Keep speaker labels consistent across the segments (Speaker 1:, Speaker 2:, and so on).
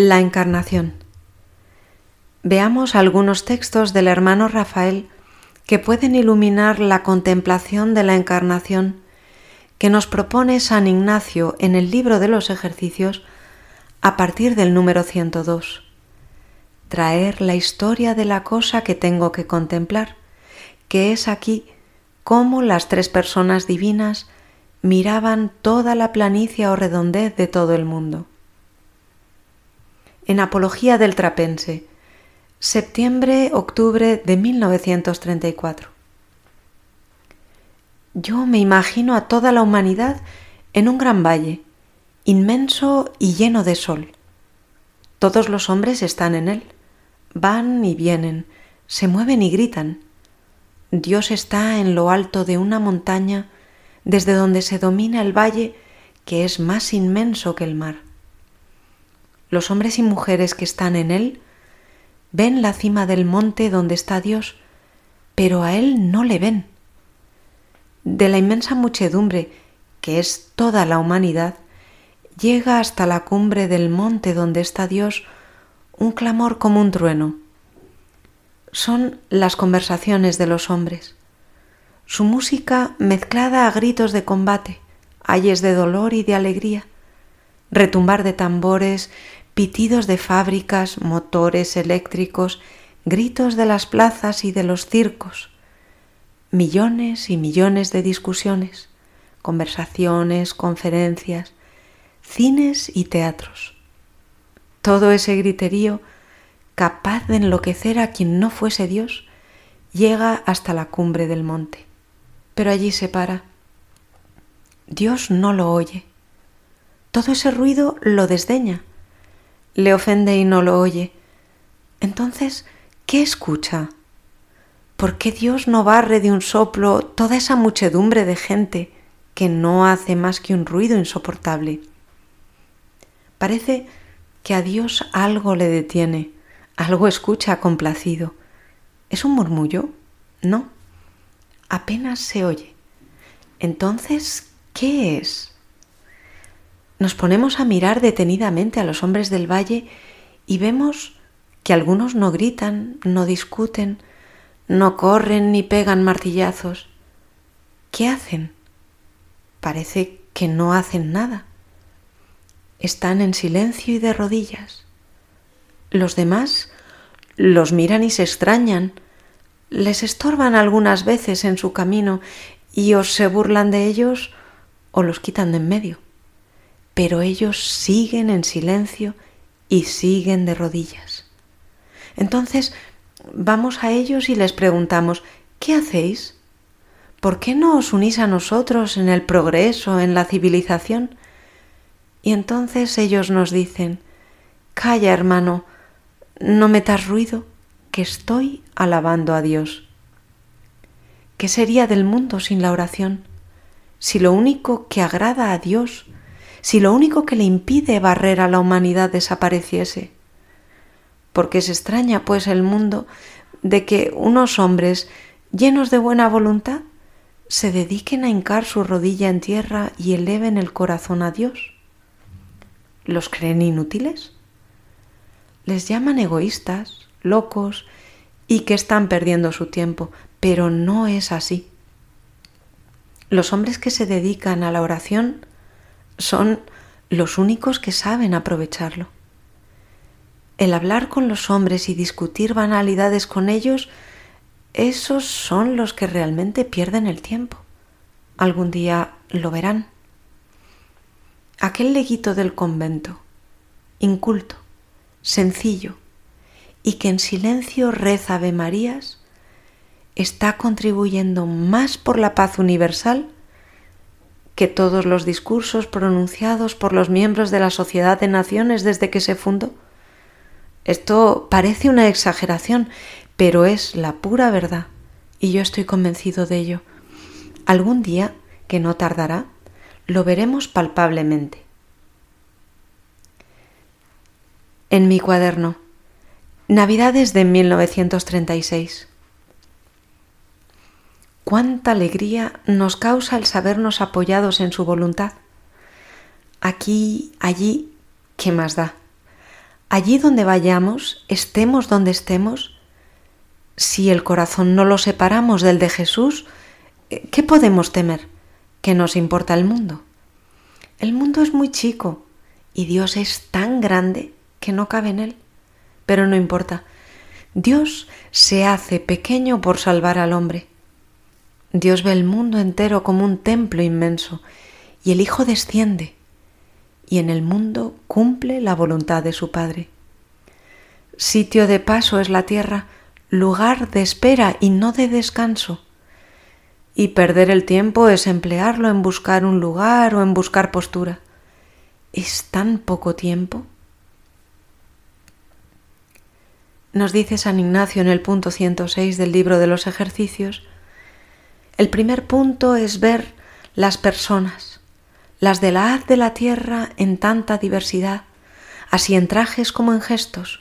Speaker 1: La Encarnación. Veamos algunos textos del hermano Rafael que pueden iluminar la contemplación de la Encarnación que nos propone San Ignacio en el libro de los ejercicios a partir del número 102. Traer la historia de la cosa que tengo que contemplar, que es aquí cómo las tres personas divinas miraban toda la planicie o redondez de todo el mundo en Apología del Trapense, septiembre-octubre de 1934. Yo me imagino a toda la humanidad en un gran valle, inmenso y lleno de sol. Todos los hombres están en él, van y vienen, se mueven y gritan. Dios está en lo alto de una montaña desde donde se domina el valle que es más inmenso que el mar los hombres y mujeres que están en él ven la cima del monte donde está Dios, pero a él no le ven. De la inmensa muchedumbre, que es toda la humanidad, llega hasta la cumbre del monte donde está Dios un clamor como un trueno. Son las conversaciones de los hombres, su música mezclada a gritos de combate, ayes de dolor y de alegría, retumbar de tambores pitidos de fábricas, motores eléctricos, gritos de las plazas y de los circos, millones y millones de discusiones, conversaciones, conferencias, cines y teatros. Todo ese griterío, capaz de enloquecer a quien no fuese Dios, llega hasta la cumbre del monte. Pero allí se para. Dios no lo oye. Todo ese ruido lo desdeña le ofende y no lo oye. Entonces, ¿qué escucha? ¿Por qué Dios no barre de un soplo toda esa muchedumbre de gente que no hace más que un ruido insoportable? Parece que a Dios algo le detiene, algo escucha complacido. ¿Es un murmullo? No, apenas se oye. Entonces, ¿qué es? Nos ponemos a mirar detenidamente a los hombres del valle y vemos que algunos no gritan, no discuten, no corren ni pegan martillazos. ¿Qué hacen? Parece que no hacen nada. Están en silencio y de rodillas. Los demás los miran y se extrañan, les estorban algunas veces en su camino y o se burlan de ellos o los quitan de en medio pero ellos siguen en silencio y siguen de rodillas. Entonces vamos a ellos y les preguntamos, ¿qué hacéis? ¿Por qué no os unís a nosotros en el progreso, en la civilización? Y entonces ellos nos dicen, Calla, hermano, no metas ruido, que estoy alabando a Dios. ¿Qué sería del mundo sin la oración? Si lo único que agrada a Dios si lo único que le impide barrer a la humanidad desapareciese? Porque se extraña, pues, el mundo de que unos hombres llenos de buena voluntad se dediquen a hincar su rodilla en tierra y eleven el corazón a Dios. ¿Los creen inútiles? Les llaman egoístas, locos y que están perdiendo su tiempo, pero no es así. Los hombres que se dedican a la oración son los únicos que saben aprovecharlo. El hablar con los hombres y discutir banalidades con ellos, esos son los que realmente pierden el tiempo. Algún día lo verán. Aquel leguito del convento, inculto, sencillo, y que en silencio reza Ave Marías, está contribuyendo más por la paz universal que todos los discursos pronunciados por los miembros de la Sociedad de Naciones desde que se fundó. Esto parece una exageración, pero es la pura verdad, y yo estoy convencido de ello. Algún día, que no tardará, lo veremos palpablemente. En mi cuaderno, Navidades de 1936 cuánta alegría nos causa el sabernos apoyados en su voluntad. Aquí, allí, ¿qué más da? allí donde vayamos, estemos donde estemos, si el corazón no lo separamos del de Jesús, ¿qué podemos temer? ¿Qué nos importa el mundo? El mundo es muy chico y Dios es tan grande que no cabe en él. Pero no importa. Dios se hace pequeño por salvar al hombre. Dios ve el mundo entero como un templo inmenso y el Hijo desciende y en el mundo cumple la voluntad de su Padre. Sitio de paso es la tierra, lugar de espera y no de descanso. Y perder el tiempo es emplearlo en buscar un lugar o en buscar postura. ¿Es tan poco tiempo? Nos dice San Ignacio en el punto 106 del libro de los ejercicios, el primer punto es ver las personas, las de la haz de la tierra en tanta diversidad, así en trajes como en gestos,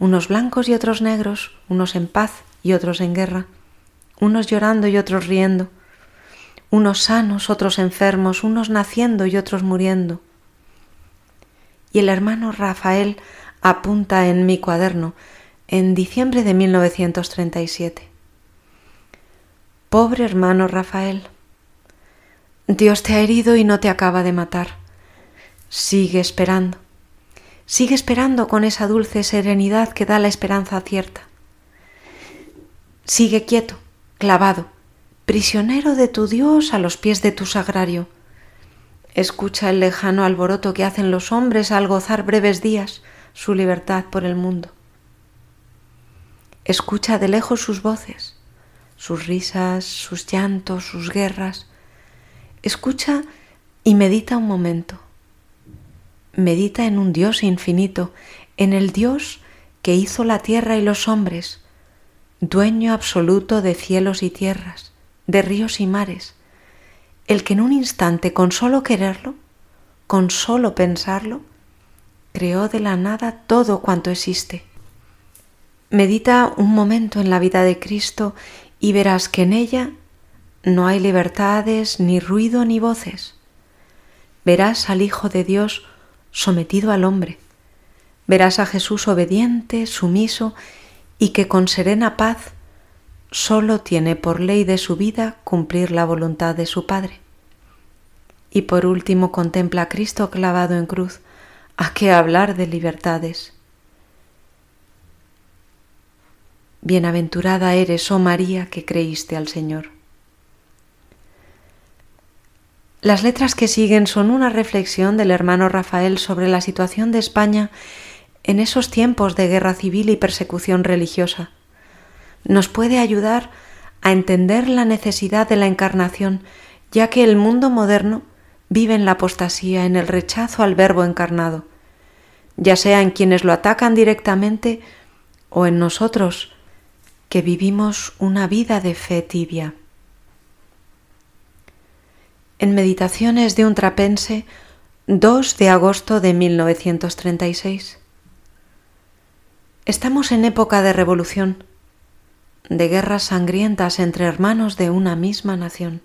Speaker 1: unos blancos y otros negros, unos en paz y otros en guerra, unos llorando y otros riendo, unos sanos, otros enfermos, unos naciendo y otros muriendo. Y el hermano Rafael apunta en mi cuaderno en diciembre de 1937. Pobre hermano Rafael, Dios te ha herido y no te acaba de matar. Sigue esperando. Sigue esperando con esa dulce serenidad que da la esperanza cierta. Sigue quieto, clavado, prisionero de tu Dios a los pies de tu sagrario. Escucha el lejano alboroto que hacen los hombres al gozar breves días su libertad por el mundo. Escucha de lejos sus voces, sus risas, sus llantos, sus guerras. Escucha y medita un momento medita en un Dios infinito, en el Dios que hizo la tierra y los hombres, dueño absoluto de cielos y tierras, de ríos y mares, el que en un instante, con solo quererlo, con solo pensarlo, creó de la nada todo cuanto existe. Medita un momento en la vida de Cristo y verás que en ella no hay libertades, ni ruido, ni voces. Verás al Hijo de Dios sometido al hombre. Verás a Jesús obediente, sumiso y que con serena paz solo tiene por ley de su vida cumplir la voluntad de su Padre. Y por último contempla a Cristo clavado en cruz. ¿A qué hablar de libertades? Bienaventurada eres, oh María, que creíste al Señor. Las letras que siguen son una reflexión del hermano Rafael sobre la situación de España en esos tiempos de guerra civil y persecución religiosa. Nos puede ayudar a entender la necesidad de la encarnación, ya que el mundo moderno vive en la apostasía, en el rechazo al verbo encarnado, ya sea en quienes lo atacan directamente o en nosotros, que vivimos una vida de fe tibia en Meditaciones de un trapense 2 de agosto de 1936. Estamos en época de revolución, de guerras sangrientas entre hermanos de una misma nación.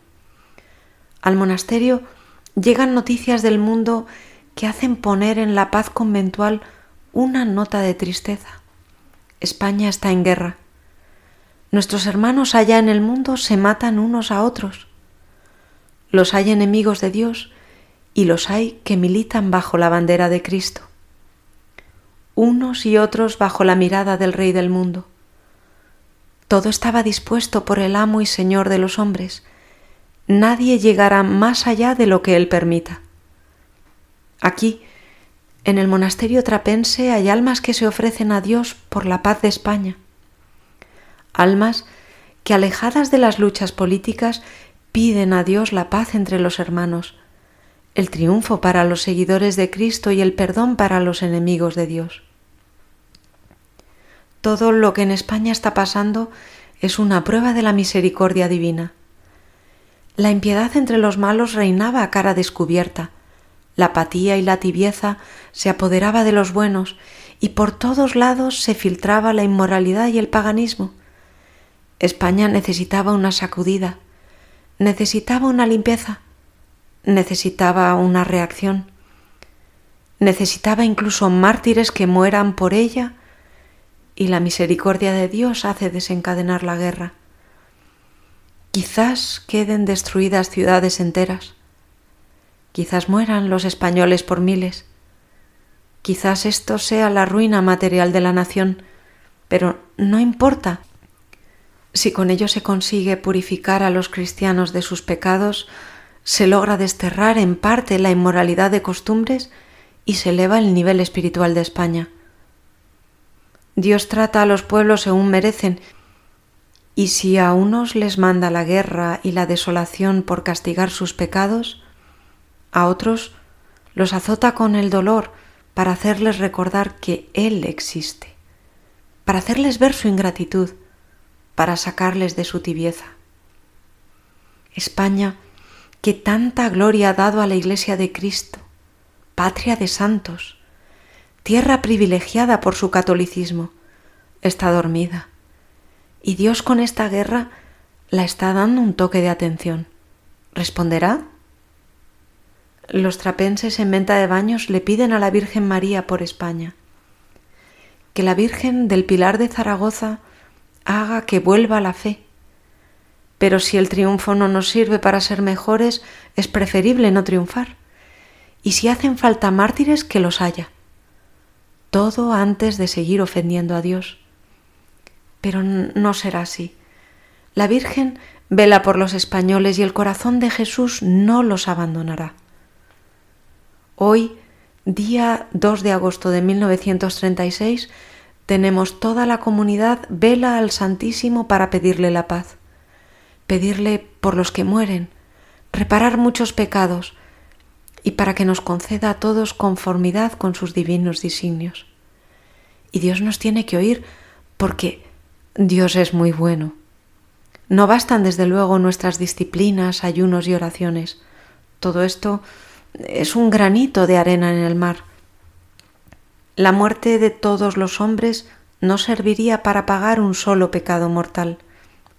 Speaker 1: Al monasterio llegan noticias del mundo que hacen poner en la paz conventual una nota de tristeza. España está en guerra. Nuestros hermanos allá en el mundo se matan unos a otros los hay enemigos de Dios y los hay que militan bajo la bandera de Cristo. Unos y otros bajo la mirada del Rey del mundo. Todo estaba dispuesto por el amo y Señor de los hombres. Nadie llegará más allá de lo que Él permita. Aquí, en el monasterio trapense, hay almas que se ofrecen a Dios por la paz de España. Almas que, alejadas de las luchas políticas, piden a Dios la paz entre los hermanos, el triunfo para los seguidores de Cristo y el perdón para los enemigos de Dios. Todo lo que en España está pasando es una prueba de la misericordia divina. La impiedad entre los malos reinaba a cara descubierta, la apatía y la tibieza se apoderaba de los buenos y por todos lados se filtraba la inmoralidad y el paganismo. España necesitaba una sacudida, necesitaba una limpieza, necesitaba una reacción, necesitaba incluso mártires que mueran por ella y la misericordia de Dios hace desencadenar la guerra. Quizás queden destruidas ciudades enteras, quizás mueran los españoles por miles, quizás esto sea la ruina material de la nación, pero no importa. Si con ello se consigue purificar a los cristianos de sus pecados, se logra desterrar en parte la inmoralidad de costumbres y se eleva el nivel espiritual de España. Dios trata a los pueblos según merecen, y si a unos les manda la guerra y la desolación por castigar sus pecados, a otros los azota con el dolor para hacerles recordar que Él existe, para hacerles ver su ingratitud, para sacarles de su tibieza. España, que tanta gloria ha dado a la Iglesia de Cristo, patria de santos, tierra privilegiada por su catolicismo, está dormida. Y Dios con esta guerra la está dando un toque de atención. ¿Responderá? Los trapenses en venta de baños le piden a la Virgen María por España. Que la Virgen del Pilar de Zaragoza haga que vuelva la fe. Pero si el triunfo no nos sirve para ser mejores, es preferible no triunfar. Y si hacen falta mártires, que los haya. Todo antes de seguir ofendiendo a Dios. Pero no será así. La Virgen vela por los españoles y el corazón de Jesús no los abandonará. Hoy, día 2 de agosto de 1936, tenemos toda la comunidad vela al Santísimo para pedirle la paz, pedirle por los que mueren, reparar muchos pecados y para que nos conceda a todos conformidad con sus divinos designios. Y Dios nos tiene que oír porque Dios es muy bueno. No bastan desde luego nuestras disciplinas, ayunos y oraciones. Todo esto es un granito de arena en el mar. La muerte de todos los hombres no serviría para pagar un solo pecado mortal,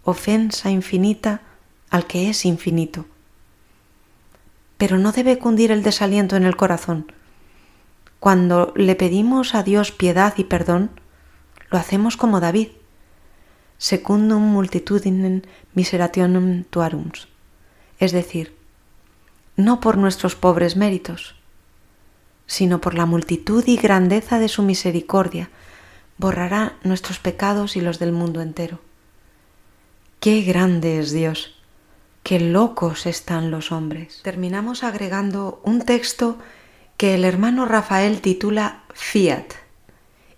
Speaker 1: ofensa infinita al que es infinito. Pero no debe cundir el desaliento en el corazón. Cuando le pedimos a Dios piedad y perdón, lo hacemos como David secundum multitudinem miserationum tuarum, es decir, no por nuestros pobres méritos, sino por la multitud y grandeza de su misericordia, borrará nuestros pecados y los del mundo entero. Qué grande es Dios, qué locos están los hombres. Terminamos agregando un texto que el hermano Rafael titula Fiat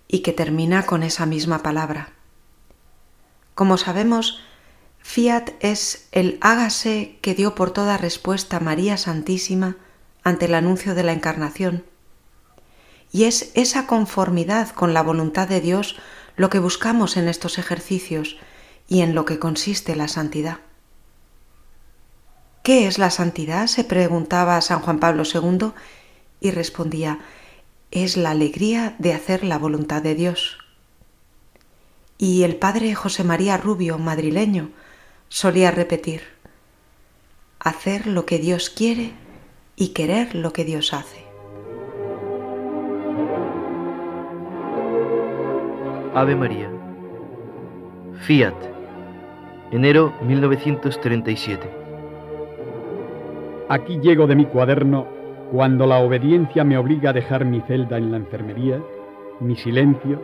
Speaker 1: y que termina con esa misma palabra. Como sabemos, fiat es el hágase que dio por toda respuesta María Santísima ante el anuncio de la Encarnación. Y es esa conformidad con la voluntad de Dios lo que buscamos en estos ejercicios y en lo que consiste la santidad. ¿Qué es la santidad? se preguntaba San Juan Pablo II y respondía, es la alegría de hacer la voluntad de Dios. Y el padre José María Rubio, madrileño, solía repetir, hacer lo que Dios quiere y querer lo que Dios hace.
Speaker 2: Ave María. Fiat. Enero 1937.
Speaker 3: Aquí llego de mi cuaderno cuando la obediencia me obliga a dejar mi celda en la enfermería, mi silencio,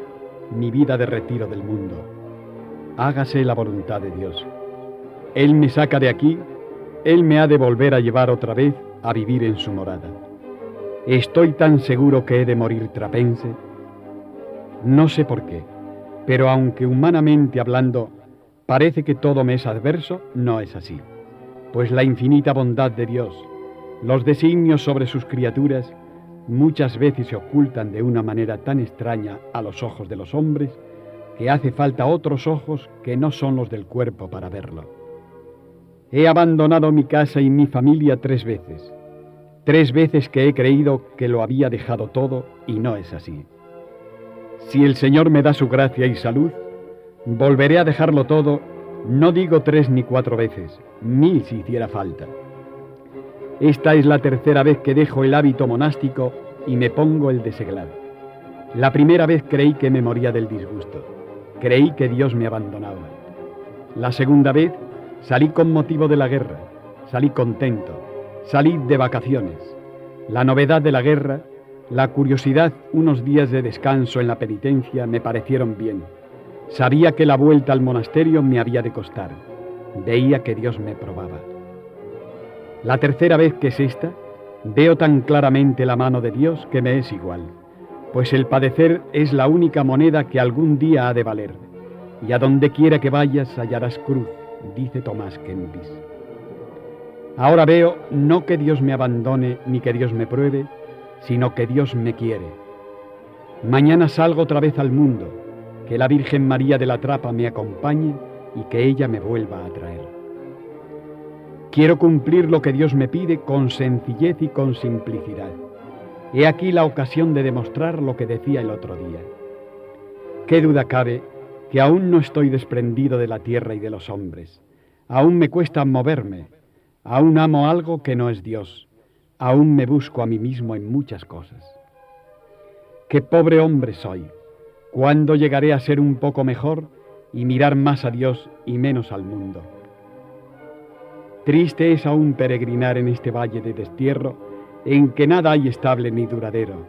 Speaker 3: mi vida de retiro del mundo. Hágase la voluntad de Dios. Él me saca de aquí, Él me ha de volver a llevar otra vez a vivir en su morada. Estoy tan seguro que he de morir trapense. No sé por qué, pero aunque humanamente hablando parece que todo me es adverso, no es así. Pues la infinita bondad de Dios, los designios sobre sus criaturas, muchas veces se ocultan de una manera tan extraña a los ojos de los hombres que hace falta otros ojos que no son los del cuerpo para verlo. He abandonado mi casa y mi familia tres veces, tres veces que he creído que lo había dejado todo y no es así. Si el Señor me da su gracia y salud, volveré a dejarlo todo, no digo tres ni cuatro veces, mil si hiciera falta. Esta es la tercera vez que dejo el hábito monástico y me pongo el de seglar. La primera vez creí que me moría del disgusto. Creí que Dios me abandonaba. La segunda vez salí con motivo de la guerra. Salí contento. Salí de vacaciones. La novedad de la guerra, la curiosidad, unos días de descanso en la penitencia me parecieron bien. Sabía que la vuelta al monasterio me había de costar. Veía que Dios me probaba. La tercera vez que es esta, veo tan claramente la mano de Dios que me es igual, pues el padecer es la única moneda que algún día ha de valer, y a donde quiera que vayas hallarás cruz, dice Tomás Kempis. Ahora veo no que Dios me abandone ni que Dios me pruebe, sino que Dios me quiere. Mañana salgo otra vez al mundo, que la Virgen María de la Trapa me acompañe y que ella me vuelva a traer. Quiero cumplir lo que Dios me pide con sencillez y con simplicidad. He aquí la ocasión de demostrar lo que decía el otro día. ¿Qué duda cabe que aún no estoy desprendido de la tierra y de los hombres? Aún me cuesta moverme, aún amo algo que no es Dios, aún me busco a mí mismo en muchas cosas. Qué pobre hombre soy. ¿Cuándo llegaré a ser un poco mejor y mirar más a Dios y menos al mundo? Triste es aún peregrinar en este valle de destierro, en que nada hay estable ni duradero.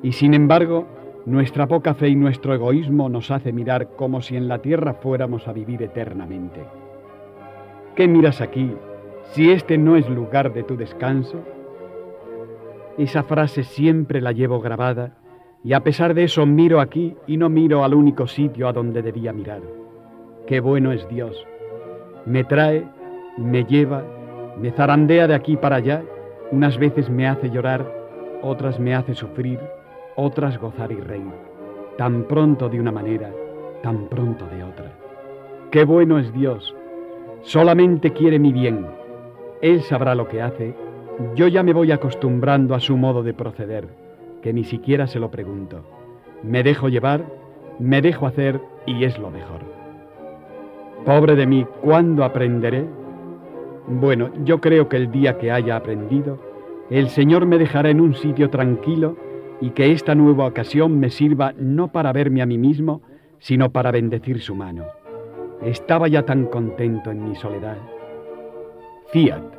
Speaker 3: Y sin embargo, nuestra poca fe y nuestro egoísmo nos hace mirar como si en la tierra fuéramos a vivir eternamente. ¿Qué miras aquí si este no es lugar de tu descanso? Esa frase siempre la llevo grabada y a pesar de eso miro aquí y no miro al único sitio a donde debía mirar. Qué bueno es Dios. Me trae me lleva, me zarandea de aquí para allá, unas veces me hace llorar, otras me hace sufrir, otras gozar y reír, tan pronto de una manera, tan pronto de otra. Qué bueno es Dios, solamente quiere mi bien, Él sabrá lo que hace, yo ya me voy acostumbrando a su modo de proceder, que ni siquiera se lo pregunto. Me dejo llevar, me dejo hacer y es lo mejor. Pobre de mí, ¿cuándo aprenderé? Bueno, yo creo que el día que haya aprendido, el Señor me dejará en un sitio tranquilo y que esta nueva ocasión me sirva no para verme a mí mismo, sino para bendecir su mano. Estaba ya tan contento en mi soledad. Fiat.